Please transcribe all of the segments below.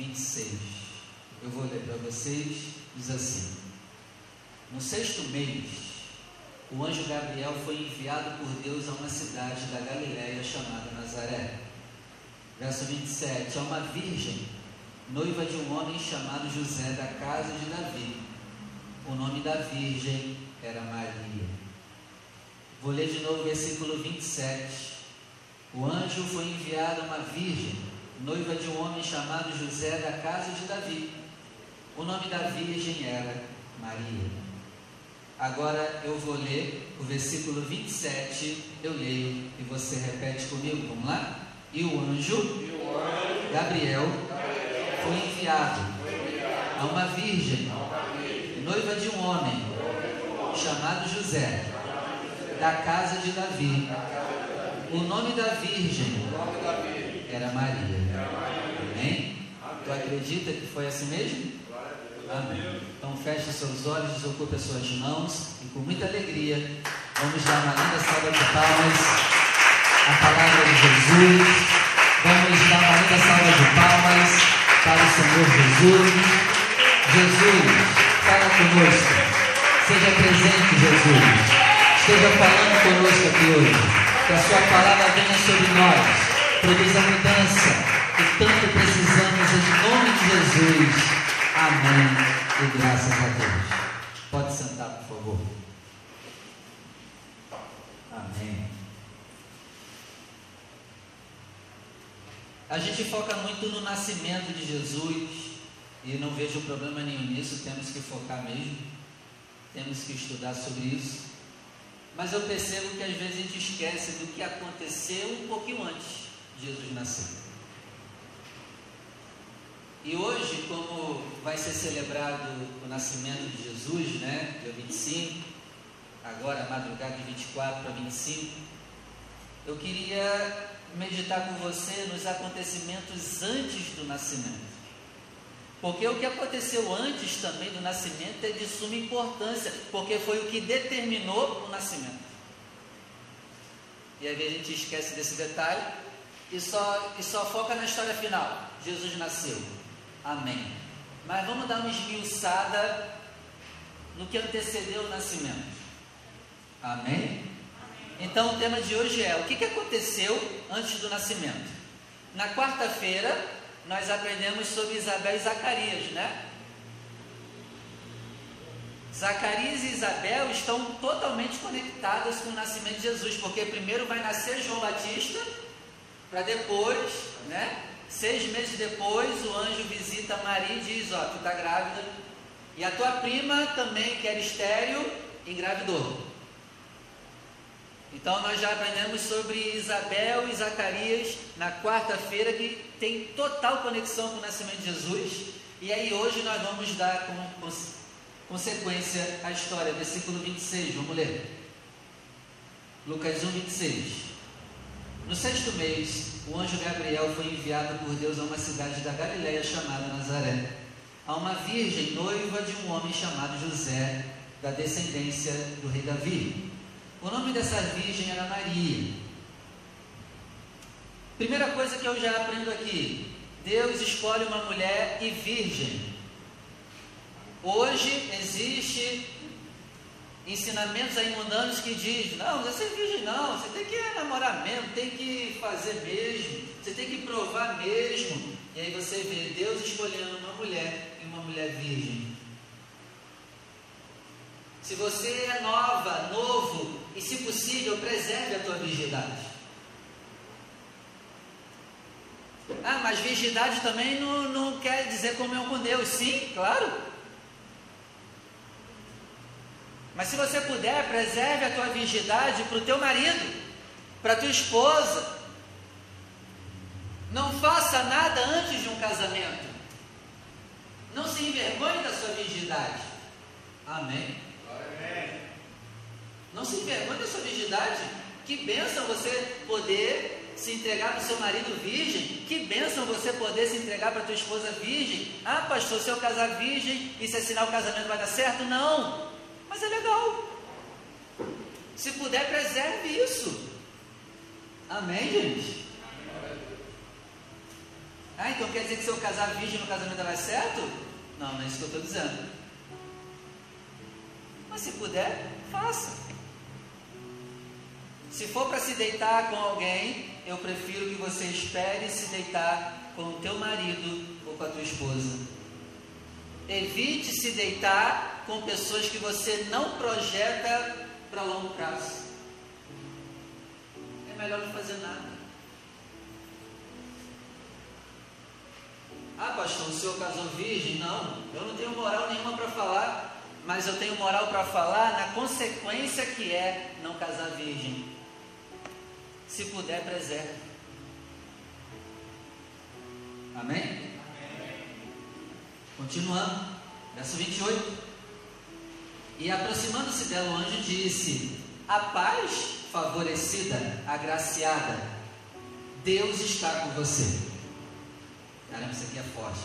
26. Eu vou ler para vocês, diz assim: No sexto mês, o anjo Gabriel foi enviado por Deus a uma cidade da Galiléia chamada Nazaré. Verso 27: A uma virgem, noiva de um homem chamado José da casa de Davi. O nome da virgem era Maria. Vou ler de novo o versículo 27. O anjo foi enviado a uma virgem, noiva de um homem chamado José da casa de Davi. O nome da virgem era Maria. Agora eu vou ler o versículo 27, eu leio e você repete comigo, vamos lá? E o anjo, Gabriel, foi enviado a uma virgem, noiva de um homem, chamado José, da casa de Davi. O nome da virgem era Maria. Amém? Tu acredita que foi assim mesmo? Amém. Então feche seus olhos, desocupe as suas mãos e com muita alegria vamos dar uma linda salva de palmas à palavra de Jesus. Vamos dar uma linda salva de palmas para o Senhor Jesus. Jesus, fala conosco. Seja presente, Jesus. Esteja falando conosco aqui hoje. Que a sua palavra venha sobre nós. Produza a mudança que tanto precisamos em nome de Jesus. Amém. E graças a Deus. Pode sentar, por favor. Amém. A gente foca muito no nascimento de Jesus e não vejo problema nenhum nisso, temos que focar mesmo, temos que estudar sobre isso. Mas eu percebo que às vezes a gente esquece do que aconteceu um pouquinho antes Jesus nascer. E hoje, como vai ser celebrado o nascimento de Jesus, né, dia 25, agora madrugada de 24 para 25, eu queria meditar com você nos acontecimentos antes do nascimento. Porque o que aconteceu antes também do nascimento é de suma importância, porque foi o que determinou o nascimento. E aí a gente esquece desse detalhe e só, e só foca na história final. Jesus nasceu. Amém. Mas vamos dar uma esmiuçada no que antecedeu o nascimento. Amém? Então o tema de hoje é o que, que aconteceu antes do nascimento. Na quarta-feira nós aprendemos sobre Isabel e Zacarias, né? Zacarias e Isabel estão totalmente conectadas com o nascimento de Jesus, porque primeiro vai nascer João Batista, para depois, né? Seis meses depois, o anjo visita Maria e diz: Ó, tu está grávida, e a tua prima também, que era estéreo, engravidou. Então nós já aprendemos sobre Isabel e Zacarias na quarta-feira, que tem total conexão com o nascimento de Jesus. E aí hoje nós vamos dar como consequência a história, versículo 26, vamos ler. Lucas 1, 26. No sexto mês, o anjo Gabriel foi enviado por Deus a uma cidade da Galiléia chamada Nazaré, a uma virgem noiva de um homem chamado José, da descendência do rei Davi. O nome dessa virgem era Maria. Primeira coisa que eu já aprendo aqui: Deus escolhe uma mulher e virgem. Hoje existe ensinamentos aí mundanos que diz, não, você é virgem não, você tem que namorar mesmo, tem que fazer mesmo, você tem que provar mesmo. E aí você vê Deus escolhendo uma mulher e uma mulher virgem. Se você é nova, novo, e se possível, preserve a tua virgindade. Ah, mas virgindade também não, não quer dizer comunhão com Deus. Sim, claro. Mas se você puder, preserve a tua virgindade para o teu marido, para a tua esposa. Não faça nada antes de um casamento. Não se envergonhe da sua virgindade. Amém. Não se envergonhe da sua virgindade. Que bênção você poder se entregar para o seu marido virgem. Que bênção você poder se entregar para a tua esposa virgem. Ah, pastor, se eu casar virgem e se assinar o casamento vai dar certo? Não. Mas é legal. Se puder, preserve isso. Amém, gente? Ah, então quer dizer que se eu casar virgem no casamento vai certo? Não, não é isso que eu estou dizendo. Mas se puder, faça. Se for para se deitar com alguém, eu prefiro que você espere se deitar com o teu marido ou com a tua esposa. Evite se deitar com pessoas que você não projeta para longo prazo. É melhor não fazer nada. Ah, pastor, o senhor casou virgem? Não, eu não tenho moral nenhuma para falar, mas eu tenho moral para falar na consequência que é não casar virgem. Se puder, preserve. Amém? Continuando, verso 28. E aproximando-se dela, o anjo disse: A paz favorecida, agraciada, Deus está com você. Caramba, isso aqui é forte.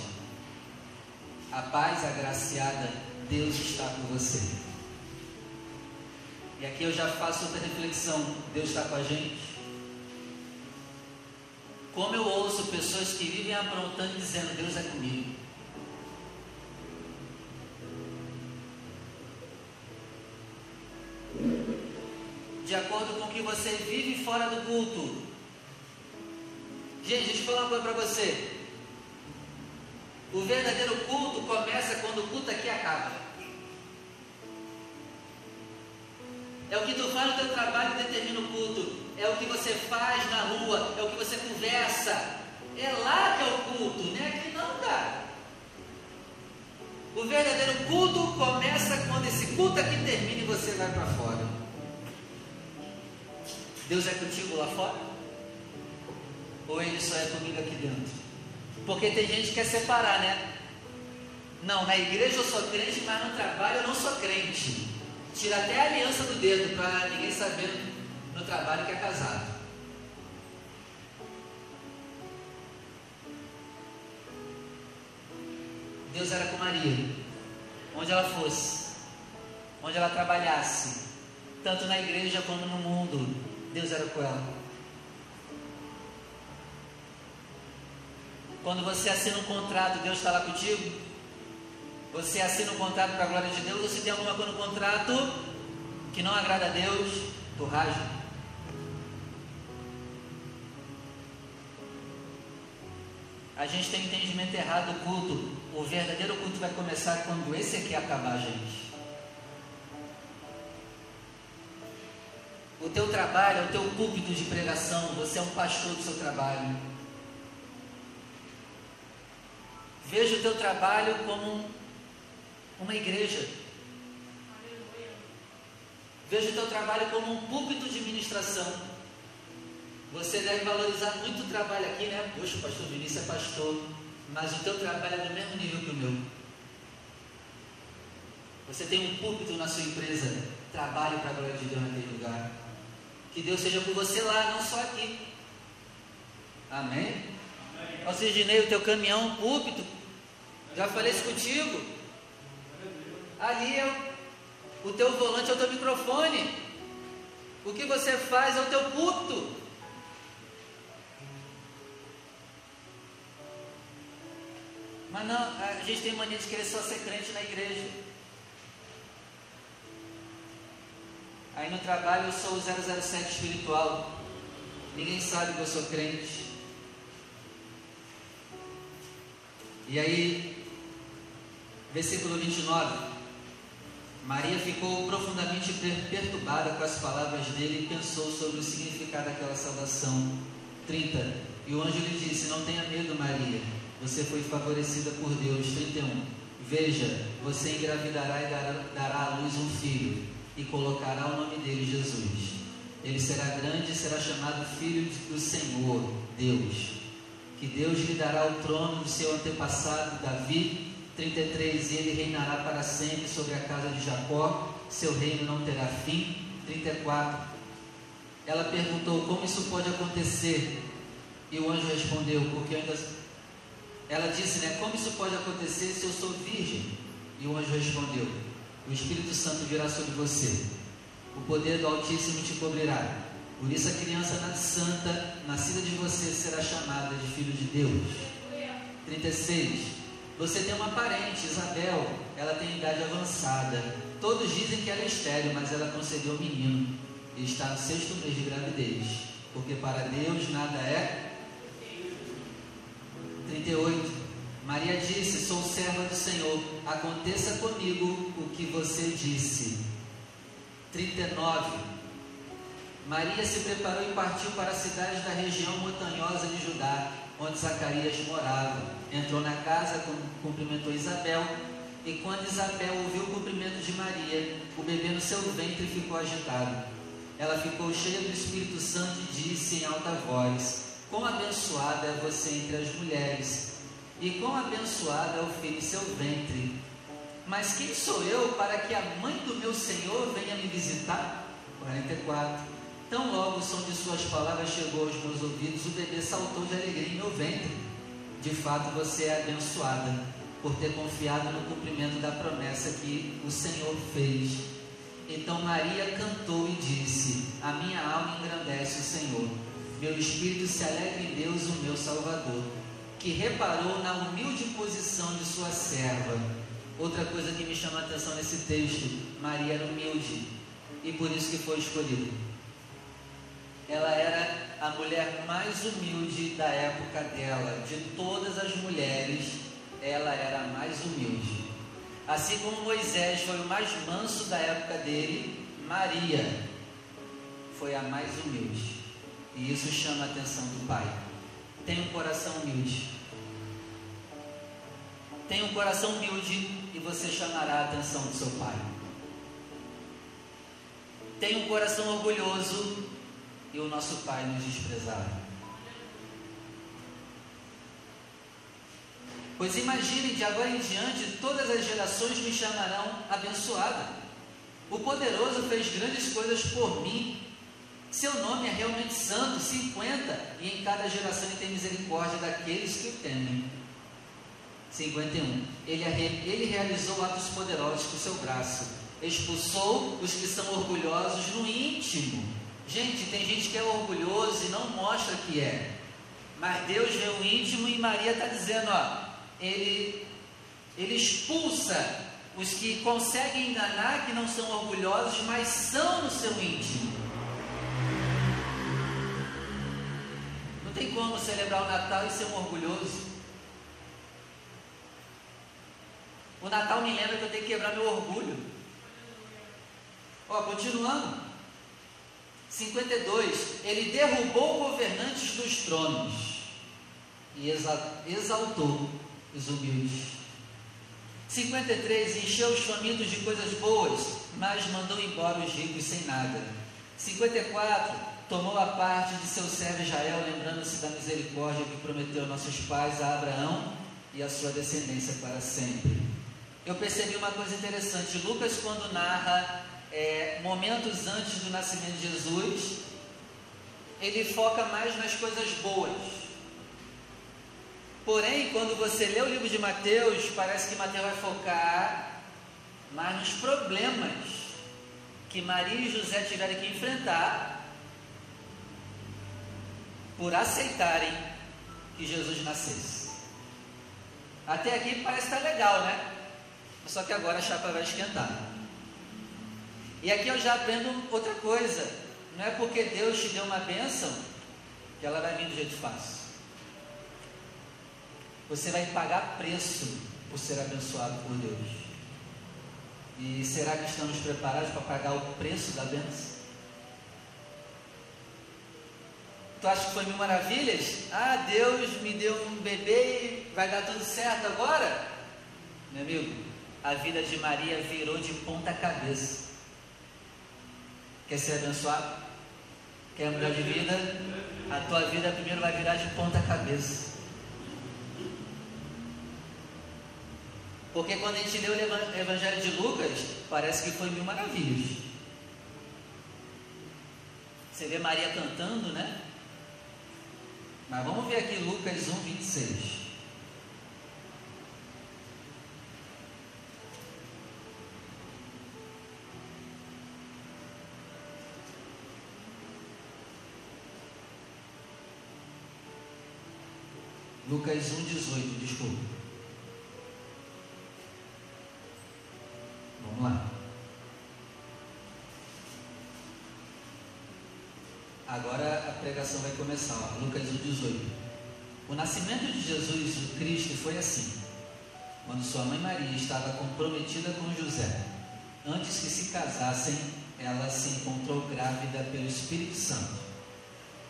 A paz agraciada, Deus está com você. E aqui eu já faço outra reflexão: Deus está com a gente? Como eu ouço pessoas que vivem aprontando dizendo: Deus é comigo. Você vive fora do culto. Gente, deixa eu falar uma coisa para você. O verdadeiro culto começa quando o culto aqui acaba. É o que tu faz no teu trabalho que determina o culto. É o que você faz na rua. É o que você conversa. É lá que é o culto, não é aqui não, cara. O verdadeiro culto começa quando esse culto aqui termina e você vai para fora. Deus é contigo lá fora? Ou ele só é comigo aqui dentro? Porque tem gente que quer separar, né? Não, na igreja eu sou crente, mas no trabalho eu não sou crente. Tira até a aliança do dedo para ninguém saber no trabalho que é casado. Deus era com Maria, onde ela fosse, onde ela trabalhasse, tanto na igreja como no mundo, Deus era com ela. Quando você assina um contrato, Deus está lá contigo? Você assina um contrato para a glória de Deus, ou se tem alguma coisa no contrato que não agrada a Deus, tu rasga. A gente tem entendimento errado do culto. O verdadeiro culto vai começar quando esse aqui acabar, gente. O teu trabalho, o teu púlpito de pregação, você é um pastor do seu trabalho. Veja o teu trabalho como uma igreja. Veja o teu trabalho como um púlpito de ministração. Você deve valorizar muito o trabalho aqui, né? Poxa, o pastor Vinícius é pastor, mas o teu trabalho é do mesmo nível que o meu. Você tem um púlpito na sua empresa, trabalhe para a glória de Deus naquele lugar. Que Deus seja por você lá, não só aqui. Amém? Sidney, o teu caminhão púlpito. Já falei isso contigo. Ali é o, o teu volante é o teu microfone. O que você faz é o teu púlpito. Mas não, a gente tem mania de querer só ser crente na igreja. Aí no trabalho eu sou o 007 espiritual. Ninguém sabe que eu sou crente. E aí, versículo 29. Maria ficou profundamente perturbada com as palavras dele e pensou sobre o significado daquela salvação. 30. E o anjo lhe disse: Não tenha medo, Maria, você foi favorecida por Deus. 31. Veja, você engravidará e dará, dará à luz um filho, e colocará o nome dele Jesus. Ele será grande e será chamado Filho do Senhor, Deus que Deus lhe dará o trono do seu antepassado Davi, 33, e ele reinará para sempre sobre a casa de Jacó, seu reino não terá fim, 34. Ela perguntou: Como isso pode acontecer? E o anjo respondeu: Porque ainda. Ela disse, né? Como isso pode acontecer se eu sou virgem? E o anjo respondeu: O Espírito Santo virá sobre você, o poder do Altíssimo te cobrirá por isso a criança santa, nascida de você, será chamada de filho de Deus. 36. Você tem uma parente, Isabel, ela tem idade avançada. Todos dizem que ela é estéreo, mas ela concedeu um menino e está no sexto mês de gravidez. Porque para Deus nada é. 38. Maria disse: Sou serva do Senhor, aconteça comigo que você disse. 39. Maria se preparou e partiu para a cidade da região montanhosa de Judá, onde Zacarias morava. Entrou na casa, cumprimentou Isabel, e quando Isabel ouviu o cumprimento de Maria, o bebê no seu ventre ficou agitado. Ela ficou cheia do Espírito Santo e disse em alta voz: Quão abençoada é você entre as mulheres, e quão abençoada é o filho seu ventre. Mas quem sou eu para que a mãe do meu Senhor venha me visitar? 44. Tão logo o som de suas palavras chegou aos meus ouvidos, o bebê saltou de alegria em meu ventre. De fato, você é abençoada por ter confiado no cumprimento da promessa que o Senhor fez. Então Maria cantou e disse: A minha alma engrandece o Senhor. Meu espírito se alegra em Deus, o meu Salvador, que reparou na humilde posição de sua serva. Outra coisa que me chama a atenção nesse texto: Maria era humilde e por isso que foi escolhida ela era a mulher mais humilde da época dela. De todas as mulheres, ela era a mais humilde. Assim como Moisés foi o mais manso da época dele, Maria foi a mais humilde. E isso chama a atenção do pai. Tem um coração humilde. Tem um coração humilde e você chamará a atenção do seu pai. Tem um coração orgulhoso e o nosso Pai nos desprezar. Pois imaginem, de agora em diante, todas as gerações me chamarão abençoada. O poderoso fez grandes coisas por mim. Seu nome é realmente santo, 50, e em cada geração ele tem misericórdia daqueles que o temem. 51. Ele, ele realizou atos poderosos com seu braço, expulsou os que são orgulhosos no íntimo Gente, tem gente que é orgulhoso e não mostra que é. Mas Deus vê o íntimo e Maria está dizendo, ó, ele, ele expulsa os que conseguem enganar, que não são orgulhosos, mas são no seu íntimo. Não tem como celebrar o Natal e ser um orgulhoso. O Natal me lembra que eu tenho que quebrar meu orgulho. Ó, continuando. 52, ele derrubou governantes dos tronos e exaltou os humildes. 53, encheu os famintos de coisas boas, mas mandou embora os ricos sem nada. 54, tomou a parte de seu servo Israel, lembrando-se da misericórdia que prometeu a nossos pais, a Abraão e a sua descendência para sempre. Eu percebi uma coisa interessante. Lucas, quando narra é, momentos antes do nascimento de Jesus, ele foca mais nas coisas boas. Porém, quando você lê o livro de Mateus, parece que Mateus vai focar mais nos problemas que Maria e José tiveram que enfrentar por aceitarem que Jesus nascesse. Até aqui parece estar legal, né? Só que agora a chapa vai esquentar. E aqui eu já aprendo outra coisa. Não é porque Deus te deu uma bênção que ela vai vir do jeito fácil. Você vai pagar preço por ser abençoado por Deus. E será que estamos preparados para pagar o preço da bênção? Tu acha que foi mil maravilhas? Ah, Deus me deu um bebê e vai dar tudo certo agora? Meu amigo, a vida de Maria virou de ponta cabeça. Quer ser abençoado? Quer mudar de vida? A tua vida primeiro vai virar de ponta cabeça. Porque quando a gente lê o Evangelho de Lucas, parece que foi mil maravilhas. Você vê Maria cantando, né? Mas vamos ver aqui Lucas 1, 26. Lucas 1,18, desculpa. Vamos lá. Agora a pregação vai começar, ó, Lucas 1,18. O nascimento de Jesus, o Cristo, foi assim. Quando sua mãe Maria estava comprometida com José, antes que se casassem, ela se encontrou grávida pelo Espírito Santo.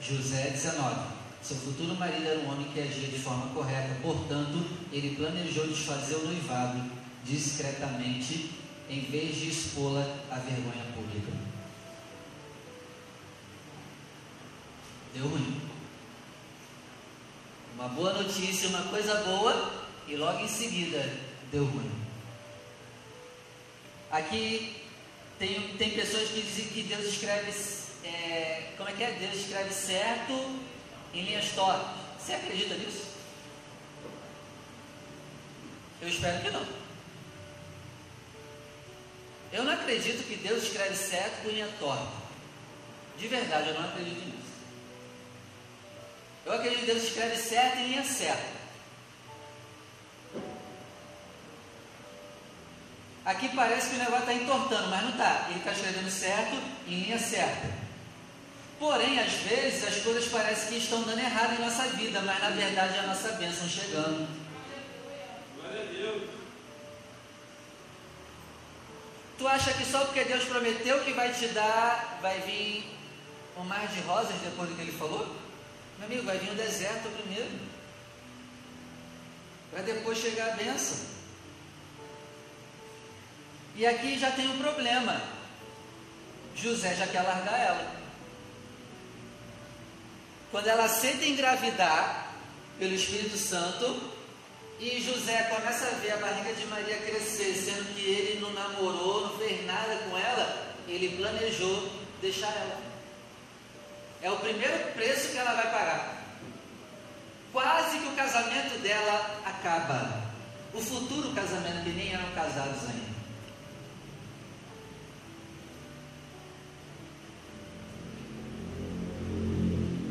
José 19. Seu futuro marido era um homem que agia de forma correta, portanto, ele planejou desfazer o noivado discretamente, em vez de expô-la à vergonha pública. Deu ruim. Uma boa notícia, uma coisa boa, e logo em seguida deu ruim. Aqui tem, tem pessoas que dizem que Deus escreve, é, como é que é? Deus escreve certo em linhas tortas. Você acredita nisso? Eu espero que não. Eu não acredito que Deus escreve certo com linha torta. De verdade, eu não acredito nisso. Eu acredito que Deus escreve certo em linha certa. Aqui parece que o negócio está entortando, mas não está. Ele está escrevendo certo em linha certa. Porém, às vezes, as coisas parecem que estão dando errado em nossa vida, mas na verdade é a nossa bênção chegando. Glória a Deus. Tu acha que só porque Deus prometeu que vai te dar, vai vir um mar de rosas depois do que ele falou? Meu amigo, vai vir o deserto primeiro. Para depois chegar a bênção. E aqui já tem um problema. José já quer largar ela. Quando ela aceita engravidar pelo Espírito Santo, e José começa a ver a barriga de Maria crescer, sendo que ele não namorou, não fez nada com ela, ele planejou deixar ela. É o primeiro preço que ela vai pagar. Quase que o casamento dela acaba. O futuro casamento, que nem eram casados ainda.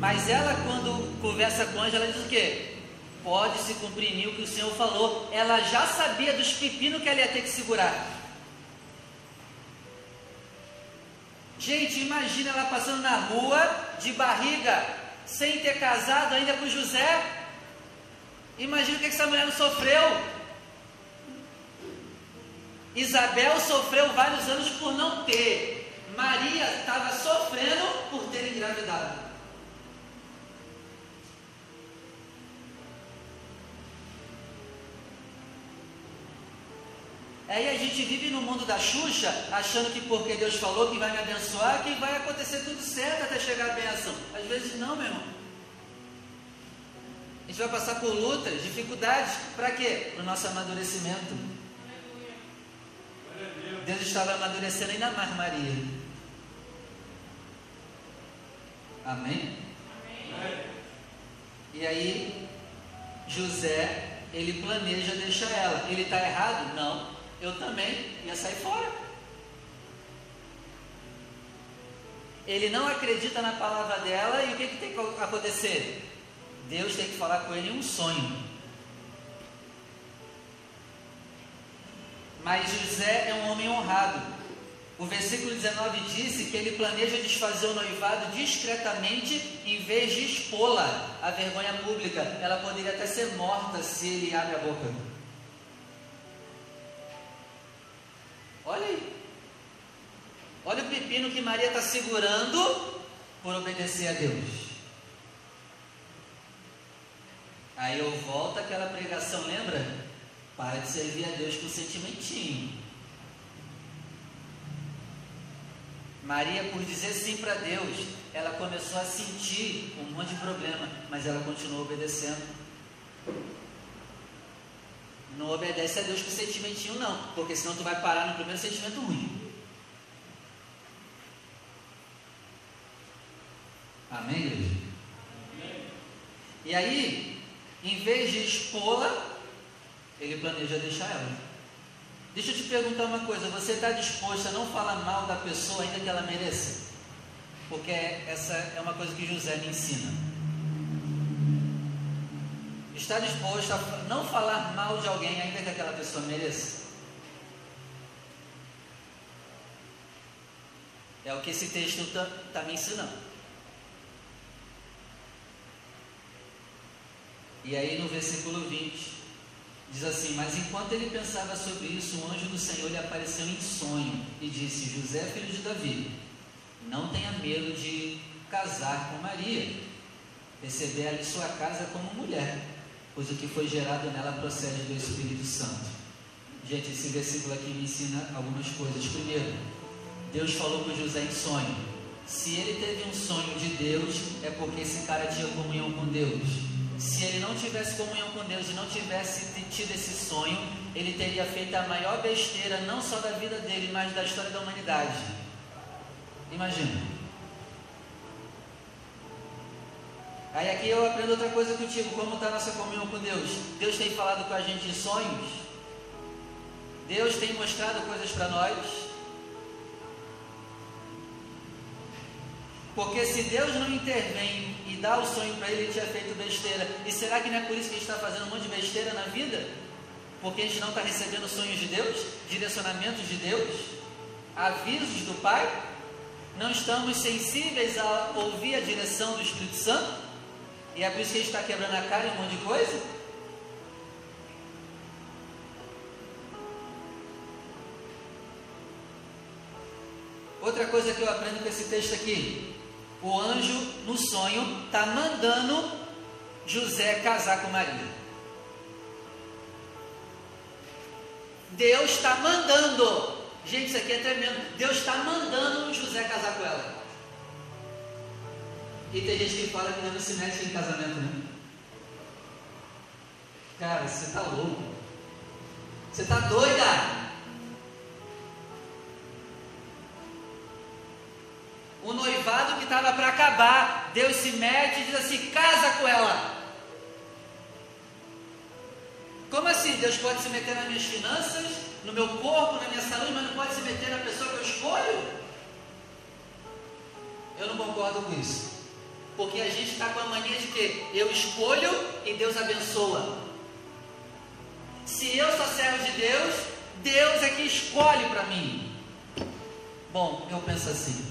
Mas ela, quando conversa com o anjo, ela diz o quê? Pode se cumprir o que o Senhor falou. Ela já sabia dos pepinos que ela ia ter que segurar. Gente, imagina ela passando na rua de barriga, sem ter casado ainda com José. Imagina o que essa mulher não sofreu. Isabel sofreu vários anos por não ter. Maria estava sofrendo por ter engravidado. Aí a gente vive no mundo da Xuxa, achando que porque Deus falou que vai me abençoar, que vai acontecer tudo certo até chegar a benção. Às vezes não, meu irmão. A gente vai passar por lutas, dificuldades, para quê? Para o nosso amadurecimento. Deus estava amadurecendo ainda mais Maria. Amém? Amém? E aí, José, ele planeja deixar ela. Ele está errado? Não eu também ia sair fora. Ele não acredita na palavra dela e o que, que tem que acontecer? Deus tem que falar com ele em um sonho. Mas José é um homem honrado. O versículo 19 disse que ele planeja desfazer o noivado discretamente em vez de expô-la à vergonha pública. Ela poderia até ser morta se ele abre a boca. Olha aí. Olha o pepino que Maria está segurando por obedecer a Deus. Aí eu volto àquela pregação, lembra? Para de servir a Deus com sentimentinho. Maria, por dizer sim para Deus, ela começou a sentir um monte de problema, mas ela continuou obedecendo. Não obedece a Deus com sentimentinho, não, porque senão tu vai parar no primeiro sentimento ruim. Amém, igreja? Amém. E aí, em vez de expô-la, ele planeja deixar ela. Deixa eu te perguntar uma coisa: você está disposto a não falar mal da pessoa ainda que ela mereça? Porque essa é uma coisa que José me ensina. Está disposto a não falar mal de alguém, ainda que aquela pessoa mereça? É o que esse texto está tá me ensinando. E aí no versículo 20, diz assim: Mas enquanto ele pensava sobre isso, um anjo do Senhor lhe apareceu em sonho e disse: José, filho de Davi, não tenha medo de casar com Maria, receber ali sua casa como mulher, pois o que foi gerado nela procede do Espírito Santo. Gente, esse versículo aqui me ensina algumas coisas. Primeiro, Deus falou com José em sonho. Se ele teve um sonho de Deus, é porque esse cara tinha comunhão com Deus se ele não tivesse comunhão com Deus e não tivesse tido esse sonho, ele teria feito a maior besteira, não só da vida dele, mas da história da humanidade. Imagina. Aí aqui eu aprendo outra coisa contigo, como está nossa comunhão com Deus. Deus tem falado com a gente em sonhos. Deus tem mostrado coisas para nós. Porque se Deus não intervém e dá o sonho para ele, ele tinha feito besteira. E será que não é por isso que a gente está fazendo um monte de besteira na vida? Porque a gente não está recebendo sonhos de Deus, direcionamentos de Deus, avisos do Pai? Não estamos sensíveis a ouvir a direção do Espírito Santo? E é por isso que a gente está quebrando a cara em um monte de coisa? Outra coisa que eu aprendo com esse texto aqui, o anjo, no sonho, está mandando José casar com Maria. Deus está mandando. Gente, isso aqui é tremendo. Deus está mandando José casar com ela. E tem gente que fala que não se mete em casamento, né? Cara, você está louco. Você está doida. o noivado que estava para acabar, Deus se mete e diz assim: casa com ela. Como assim? Deus pode se meter nas minhas finanças, no meu corpo, na minha saúde, mas não pode se meter na pessoa que eu escolho? Eu não concordo com isso. Porque a gente está com a mania de que eu escolho e Deus abençoa. Se eu sou servo de Deus, Deus é que escolhe para mim. Bom, eu penso assim.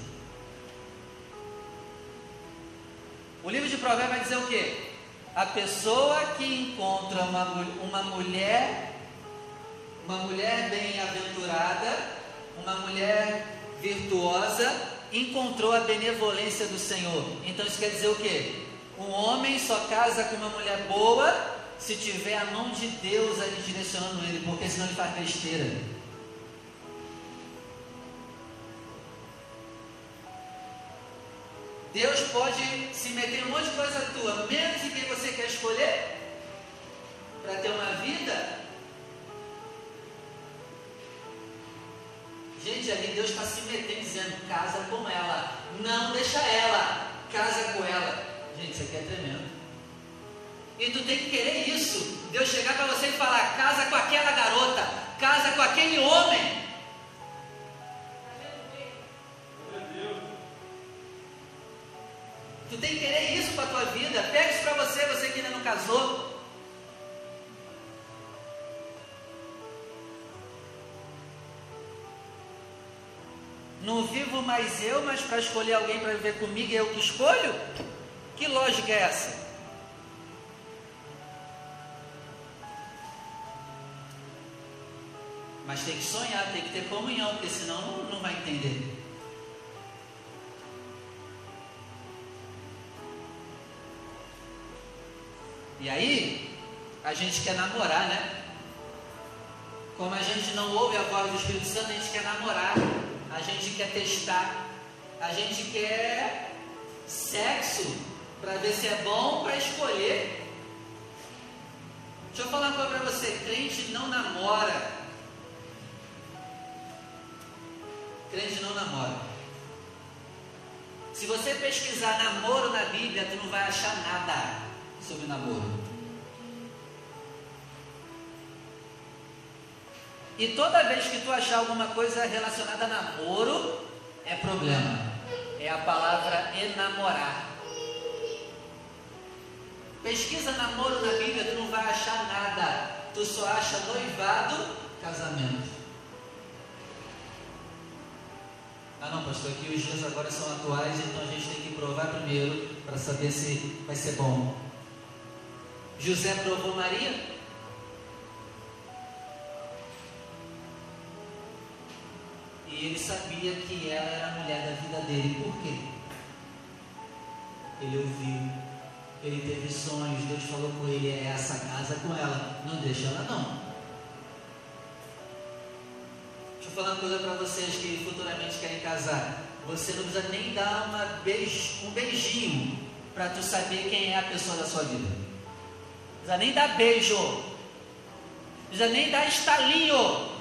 O livro de Provérbios vai dizer o quê? A pessoa que encontra uma, uma mulher, uma mulher bem-aventurada, uma mulher virtuosa, encontrou a benevolência do Senhor. Então isso quer dizer o quê? Um homem só casa com uma mulher boa se tiver a mão de Deus ali direcionando ele, porque senão ele faz besteira. Deus pode se meter em um monte de coisa tua, menos em quem você quer escolher, para ter uma vida. Gente, ali Deus está se metendo, dizendo: casa com ela, não deixa ela, casa com ela. Gente, isso aqui é tremendo. E tu tem que querer isso. Deus chegar para você e falar: casa com aquela garota, casa com aquele homem. Tu tem que Não vivo mais eu, mas para escolher alguém para viver comigo é eu que escolho? Que lógica é essa? Mas tem que sonhar, tem que ter comunhão, porque senão não, não vai entender. E aí, a gente quer namorar, né? Como a gente não ouve a voz do Espírito Santo, a gente quer namorar, a gente quer testar, a gente quer sexo para ver se é bom para escolher. Deixa eu falar uma coisa para você: crente não namora. Crente não namora. Se você pesquisar namoro na Bíblia, tu não vai achar nada sobre namoro. E toda vez que tu achar alguma coisa relacionada a namoro, é problema. É a palavra enamorar. Pesquisa namoro na Bíblia, tu não vai achar nada. Tu só acha noivado, casamento. Ah não, pastor, aqui os dias agora são atuais, então a gente tem que provar primeiro para saber se vai ser bom. José provou Maria? Ele sabia que ela era a mulher da vida dele. Por quê? Ele ouviu, ele teve sonhos, Deus falou com ele, é essa casa com ela, não deixa ela não. Deixa eu falar uma coisa para vocês que futuramente querem casar. Você não precisa nem dar uma beijo, um beijinho para tu saber quem é a pessoa da sua vida. Não precisa nem dar beijo. Não precisa nem dar estalinho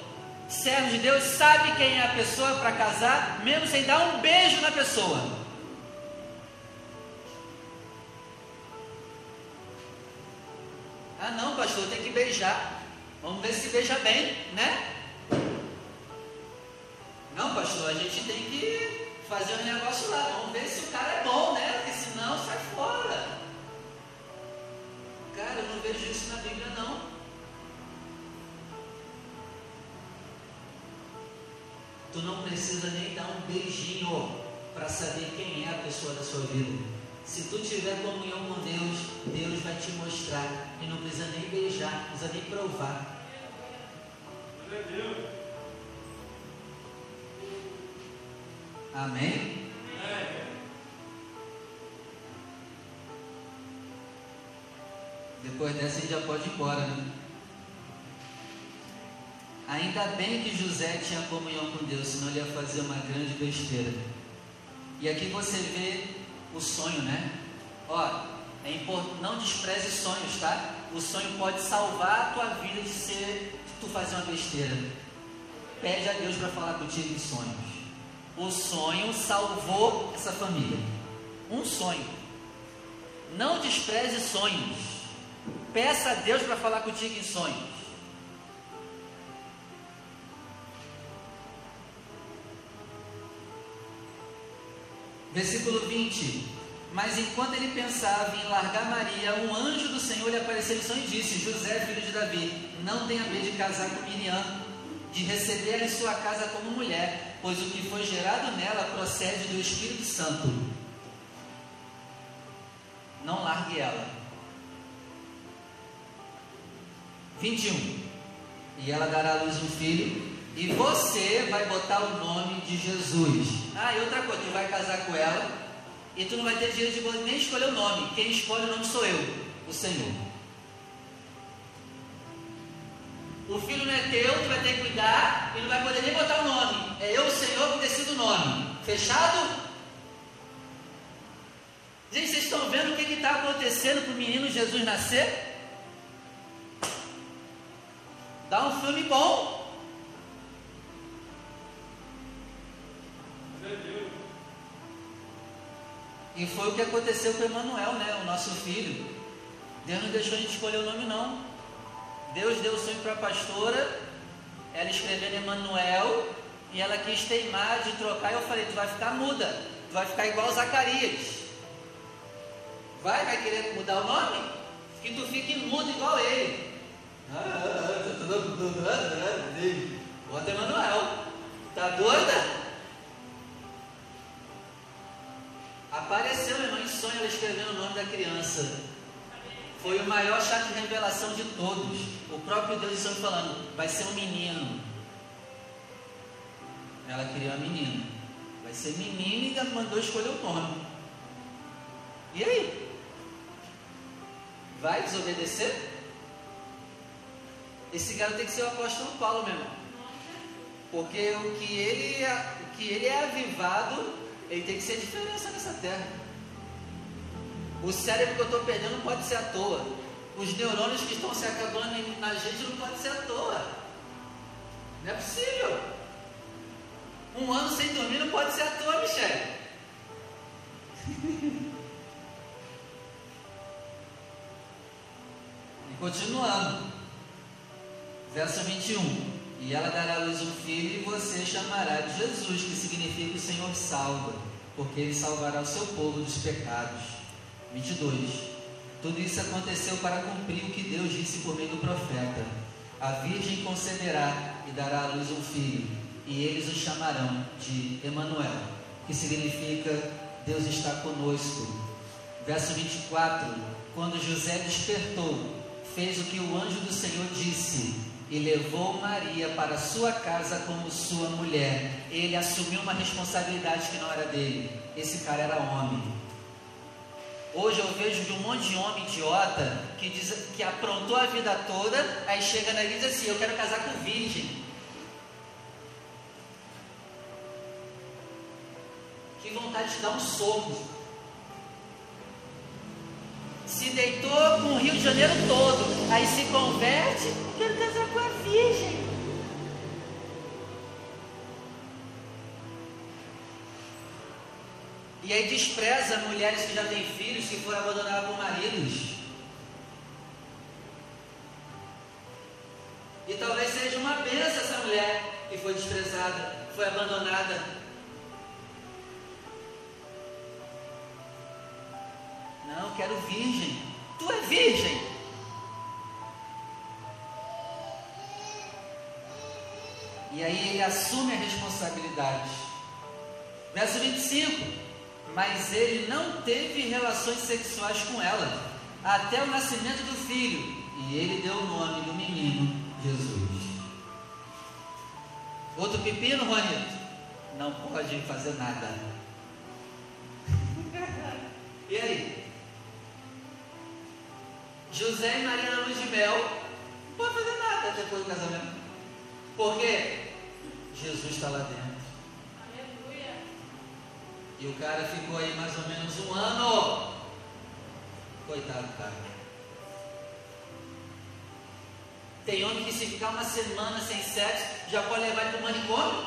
servo de Deus sabe quem é a pessoa para casar, mesmo sem dar um beijo na pessoa. Ah, não, pastor, tem que beijar. Vamos ver se beija bem, né? Não, pastor, a gente tem que fazer um negócio lá. Vamos ver se o cara é bom, né? Porque senão sai fora. Cara, eu não vejo isso na Bíblia, não. Tu não precisa nem dar um beijinho para saber quem é a pessoa da sua vida. Se tu tiver comunhão com Deus, Deus vai te mostrar. E não precisa nem beijar, não precisa nem provar. Amém? Depois dessa a gente já pode ir embora, né? Ainda bem que José tinha comunhão com Deus, senão ele ia fazer uma grande besteira. E aqui você vê o sonho, né? Ó, é importante, não despreze sonhos, tá? O sonho pode salvar a tua vida de ser, tu fazer uma besteira. Pede a Deus para falar contigo em sonhos. O sonho salvou essa família. Um sonho. Não despreze sonhos. Peça a Deus para falar contigo em sonhos. Versículo 20. Mas enquanto ele pensava em largar Maria, um anjo do Senhor lhe apareceu em sonho e disse: José, filho de Davi, não tenha medo de casar com Miriam, de receber em sua casa como mulher, pois o que foi gerado nela procede do Espírito Santo. Não largue ela. 21. E ela dará à luz um filho, e você vai botar o nome de Jesus. Ah, e outra coisa, tu vai casar com ela e tu não vai ter direito de nem escolher o nome. Quem escolhe o nome sou eu, o Senhor. O filho não é teu, tu vai ter que cuidar e não vai poder nem botar o nome. É eu, o Senhor, que decido o nome. Fechado? Gente, vocês estão vendo o que está acontecendo para o menino Jesus nascer? Dá um filme bom. E foi o que aconteceu com Emanuel, né? O nosso filho. Deus não deixou a gente escolher o nome não. Deus deu o sonho para a pastora, ela escrevendo Emanuel, e ela quis teimar de trocar, e eu falei, tu vai ficar muda, tu vai ficar igual Zacarias. Vai, vai querer mudar o nome? Que tu fique mudo igual ele. Bota Emanuel. Tá doida? Apareceu minha mãe em sonho ela escrevendo o nome da criança. Foi o maior chá de revelação de todos. O próprio Deus estava falando, vai ser um menino. Ela queria uma menina. Vai ser menino e mandou escolher o nome. E aí? Vai desobedecer? Esse cara tem que ser o apóstolo Paulo, meu irmão. Porque o que ele, é, o que ele é avivado ele tem que ser diferença nessa terra. O cérebro que eu estou perdendo não pode ser à toa. Os neurônios que estão se acabando na gente não pode ser à toa. Não é possível. Um ano sem dormir não pode ser à toa, Michele. continuando. Verso 21. E ela dará à luz um filho e você chamará de Jesus, que significa o Senhor salva, porque ele salvará o seu povo dos pecados. 22. Tudo isso aconteceu para cumprir o que Deus disse por meio do profeta: A virgem concederá e dará à luz um filho, e eles o chamarão de Emanuel, que significa Deus está conosco. Verso 24: Quando José despertou, fez o que o anjo do Senhor disse e levou Maria para sua casa como sua mulher. Ele assumiu uma responsabilidade que não era dele. Esse cara era homem. Hoje eu vejo de um monte de homem idiota que diz que aprontou a vida toda, aí chega na igreja e diz assim: Eu quero casar com virgem. Que vontade de dar um soco. Se deitou com o Rio de Janeiro todo, aí se converte, quero casar virgem. E aí despreza mulheres que já têm filhos, que foram abandonadas por maridos. E talvez seja uma benção essa mulher que foi desprezada, foi abandonada. Não, quero virgem. Tu é virgem. E aí ele assume a responsabilidade. Verso 25 mas ele não teve relações sexuais com ela até o nascimento do filho, e ele deu o nome do menino Jesus. Outro pepino, Juanito? Não pode fazer nada. e aí? José e Maria na luz de mel não pode fazer nada depois do casamento. Por quê? Jesus está lá dentro. E o cara ficou aí mais ou menos um ano. Coitado do cara. Tem homem que se ficar uma semana sem sexo, já pode levar para o manicômio.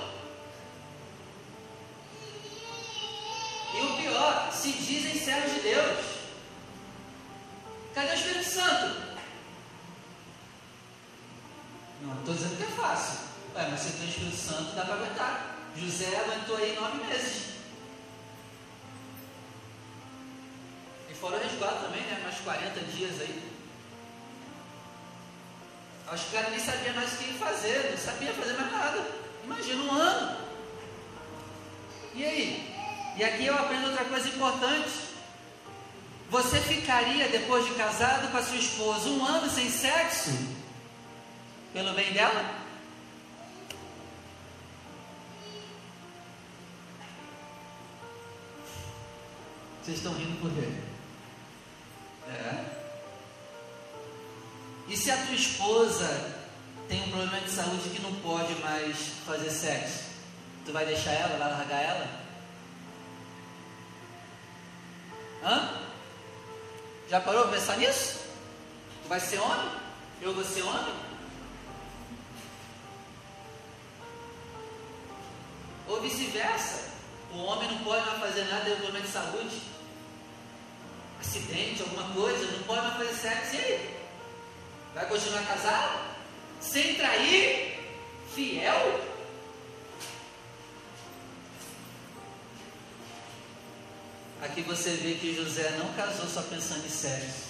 E o pior, se dizem servos de Deus. Cadê o Espírito Santo? Ué, mas se tem o Espírito Santo, dá para aguentar. José aguentou aí nove meses. fora o resguardo também, né? Mais 40 dias aí. Acho que o cara nem sabia mais o que fazer, não sabia fazer mais nada. Imagina um ano. E aí? E aqui eu aprendo outra coisa importante. Você ficaria, depois de casado com a sua esposa, um ano sem sexo? Pelo bem dela? Vocês estão rindo por quê? É. E se a tua esposa tem um problema de saúde que não pode mais fazer sexo? Tu vai deixar ela, vai largar ela? Hã? Já parou para pensar nisso? Tu vai ser homem? Eu vou ser homem? Ou vice-versa. O homem não pode mais fazer nada, tem um problema de saúde acidente, alguma coisa, não pode fazer sexo, e aí? Vai continuar casado? Sem trair? Fiel? Aqui você vê que José não casou só pensando em sexo.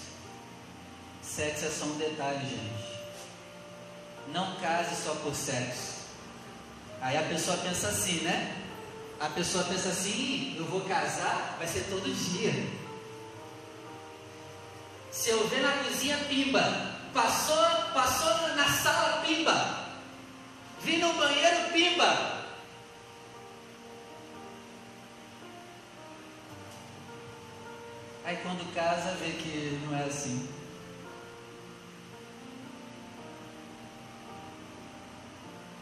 Sexo é só um detalhe, gente. Não case só por sexo. Aí a pessoa pensa assim, né? A pessoa pensa assim: eu vou casar, vai ser todo dia. Se eu ver na cozinha, pimba. Passou, passou na sala, pimba. Vi no banheiro, pimba. Aí quando casa, vê que não é assim.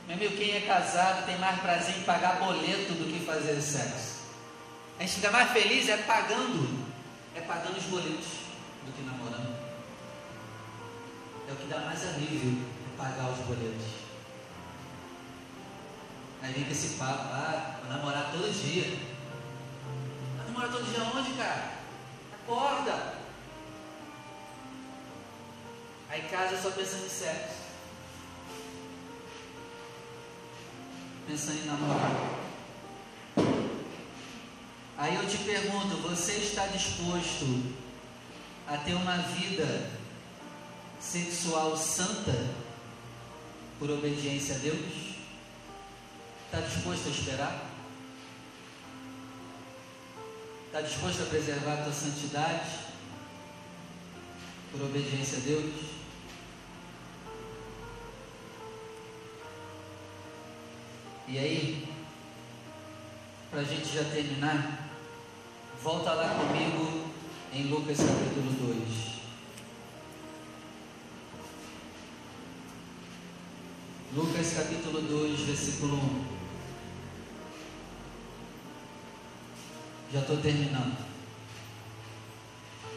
Meu amigo, quem é casado tem mais prazer em pagar boleto do que fazer sexo. A gente fica mais feliz é pagando, é pagando os boletos do que namorando. É o que dá mais alívio é pagar os boletos. Aí vem com esse papo, ah, vou namorar todo dia. Vai namorar todo dia onde, cara? Acorda! Aí casa só pensando em sexo. Pensando em namorar. Aí eu te pergunto, você está disposto a ter uma vida sexual santa por obediência a Deus? Está disposto a esperar? Está disposto a preservar a tua santidade por obediência a Deus? E aí, para a gente já terminar, volta lá comigo em Lucas capítulo 2. Lucas capítulo 2, versículo 1. Já estou terminando.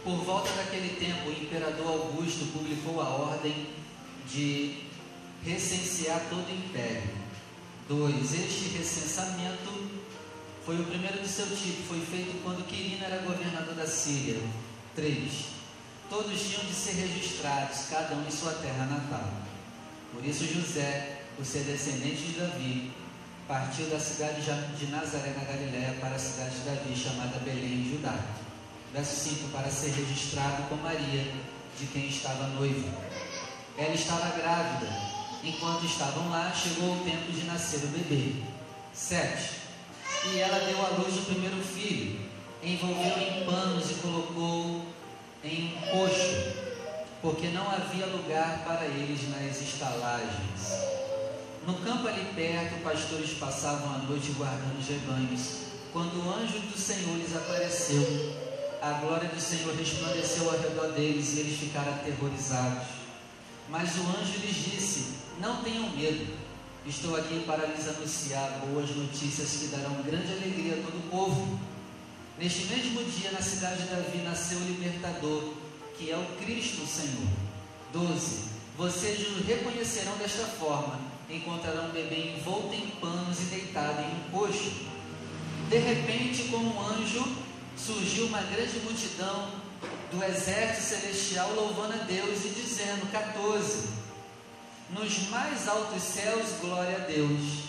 Por volta daquele tempo, o imperador Augusto publicou a ordem de recensear todo o império. 2. Este recensamento foi o primeiro do seu tipo, foi feito quando Quirino era governador da Síria. 3. Todos tinham de ser registrados, cada um em sua terra natal. Por isso José, por ser descendente de Davi, partiu da cidade de Nazaré na Galiléia para a cidade de Davi, chamada Belém, em Judá. Verso 5: Para ser registrado com Maria, de quem estava noivo. Ela estava grávida. Enquanto estavam lá, chegou o tempo de nascer o bebê. 7. E ela deu à luz o primeiro filho, envolveu em panos e colocou em um coxo, porque não havia lugar para eles nas estalagens. No campo ali perto, pastores passavam a noite guardando os rebanhos. Quando o anjo do Senhor lhes apareceu, a glória do Senhor resplandeceu ao redor deles e eles ficaram aterrorizados. Mas o anjo lhes disse: Não tenham medo. Estou aqui para lhes anunciar boas notícias que darão grande alegria a todo o povo. Neste mesmo dia, na cidade de Davi, nasceu o libertador, que é o Cristo Senhor. 12. Vocês o reconhecerão desta forma encontrarão um bebê envolto em panos e deitado em um coxo. De repente, como um anjo, surgiu uma grande multidão do exército celestial louvando a Deus e dizendo: 14. Nos mais altos céus, glória a Deus,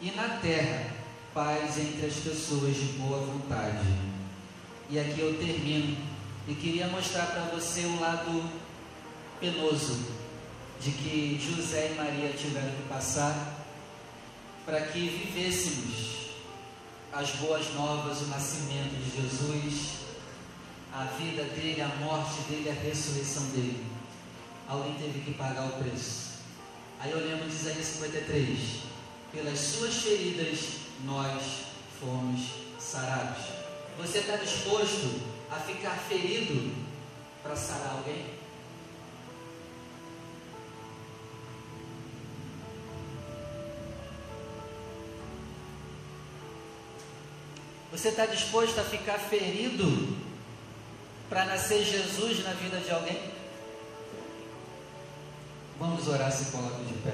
e na terra, paz entre as pessoas de boa vontade. E aqui eu termino e queria mostrar para você o lado penoso de que José e Maria tiveram que passar para que vivêssemos as boas novas, o nascimento de Jesus, a vida dele, a morte dele, a ressurreição dele. Alguém teve que pagar o preço. Aí eu lembro de Isaías 53: pelas suas feridas nós fomos sarados. Você está disposto a ficar ferido para sarar alguém? Você está disposto a ficar ferido para nascer Jesus na vida de alguém? Vamos orar, se coloca de pé.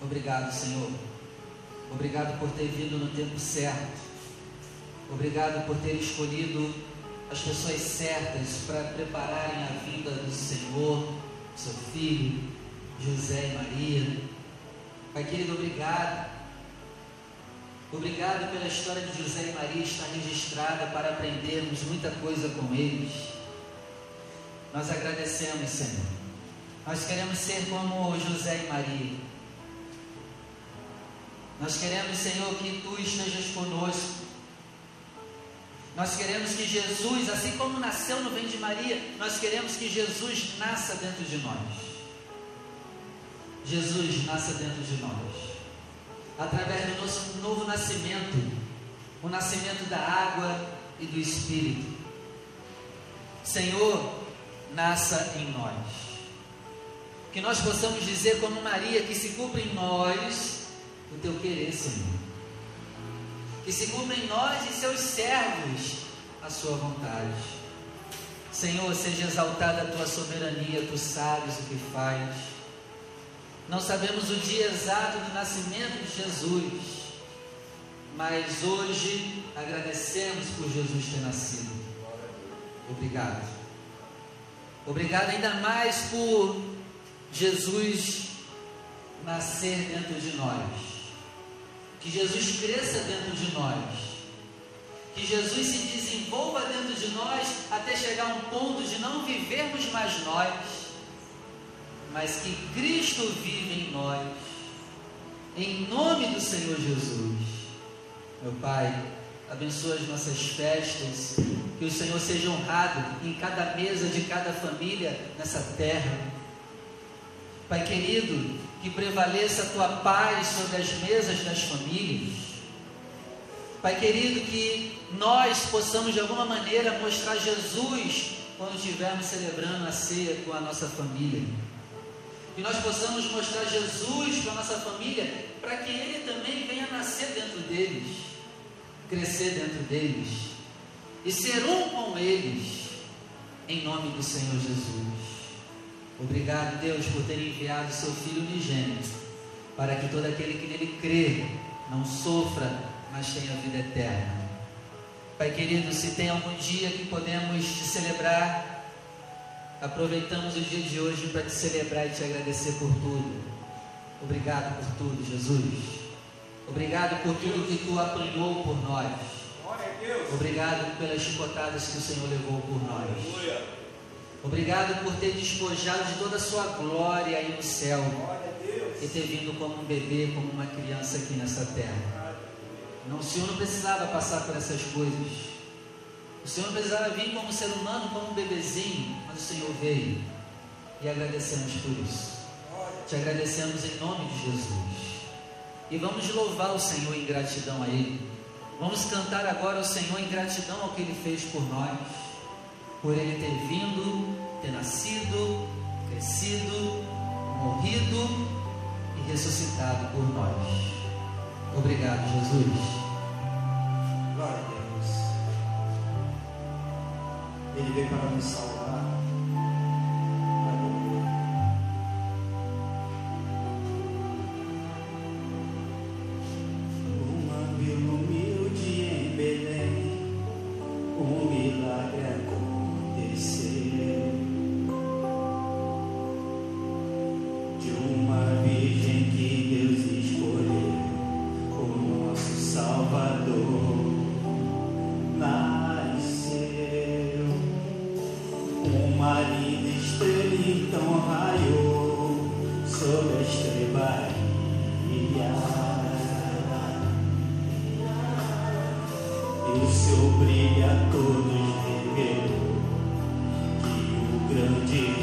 Obrigado, Senhor. Obrigado por ter vindo no tempo certo. Obrigado por ter escolhido as pessoas certas para prepararem a vinda do Senhor, seu filho, José e Maria. Pai querido, obrigado. Obrigado pela história de José e Maria estar registrada para aprendermos muita coisa com eles. Nós agradecemos, Senhor. Nós queremos ser como José e Maria. Nós queremos, Senhor, que Tu estejas conosco nós queremos que Jesus, assim como nasceu no ventre de Maria, nós queremos que Jesus nasça dentro de nós. Jesus nasça dentro de nós. Através do nosso novo nascimento, o nascimento da água e do Espírito. Senhor, nasça em nós. Que nós possamos dizer como Maria, que se cumpra em nós o teu querer, Senhor que se cumpra em nós e seus servos a sua vontade. Senhor, seja exaltada a tua soberania, tu sabes o que faz. Não sabemos o dia exato do nascimento de Jesus, mas hoje agradecemos por Jesus ter nascido. Obrigado. Obrigado ainda mais por Jesus nascer dentro de nós, que Jesus cresça dentro de nós, que Jesus se desenvolva dentro de nós até chegar a um ponto de não vivermos mais nós, mas que Cristo vive em nós, em nome do Senhor Jesus. Meu Pai, abençoa as nossas festas, que o Senhor seja honrado em cada mesa de cada família nessa terra. Pai querido, que prevaleça a tua paz sobre as mesas das famílias. Pai querido, que nós possamos de alguma maneira mostrar Jesus quando estivermos celebrando a ceia com a nossa família. Que nós possamos mostrar Jesus para a nossa família, para que Ele também venha nascer dentro deles, crescer dentro deles e ser um com eles, em nome do Senhor Jesus. Obrigado, Deus, por ter enviado seu Filho unigênito, para que todo aquele que nele crê não sofra, mas tenha vida eterna. Pai querido, se tem algum dia que podemos te celebrar, aproveitamos o dia de hoje para te celebrar e te agradecer por tudo. Obrigado por tudo, Jesus. Obrigado por tudo que tu apanhou por nós. Obrigado pelas chicotadas que o Senhor levou por nós. Obrigado por ter despojado de toda a sua glória aí no céu. E ter vindo como um bebê, como uma criança aqui nessa terra. Não, o Senhor não precisava passar por essas coisas. O Senhor precisava vir como ser humano, como um bebezinho, mas o Senhor veio. E agradecemos por isso. Te agradecemos em nome de Jesus. E vamos louvar o Senhor em gratidão a Ele. Vamos cantar agora o Senhor em gratidão ao que Ele fez por nós por ele ter vindo, ter nascido, crescido, morrido e ressuscitado por nós. Obrigado, Jesus. Glória ele veio para nos salvar. Para morrer. Uma vila humilde em Belém, um milagre aconteceu. Uma linda estrela então raiou sobre as trevas e o seu brilho a todos revelou que o grande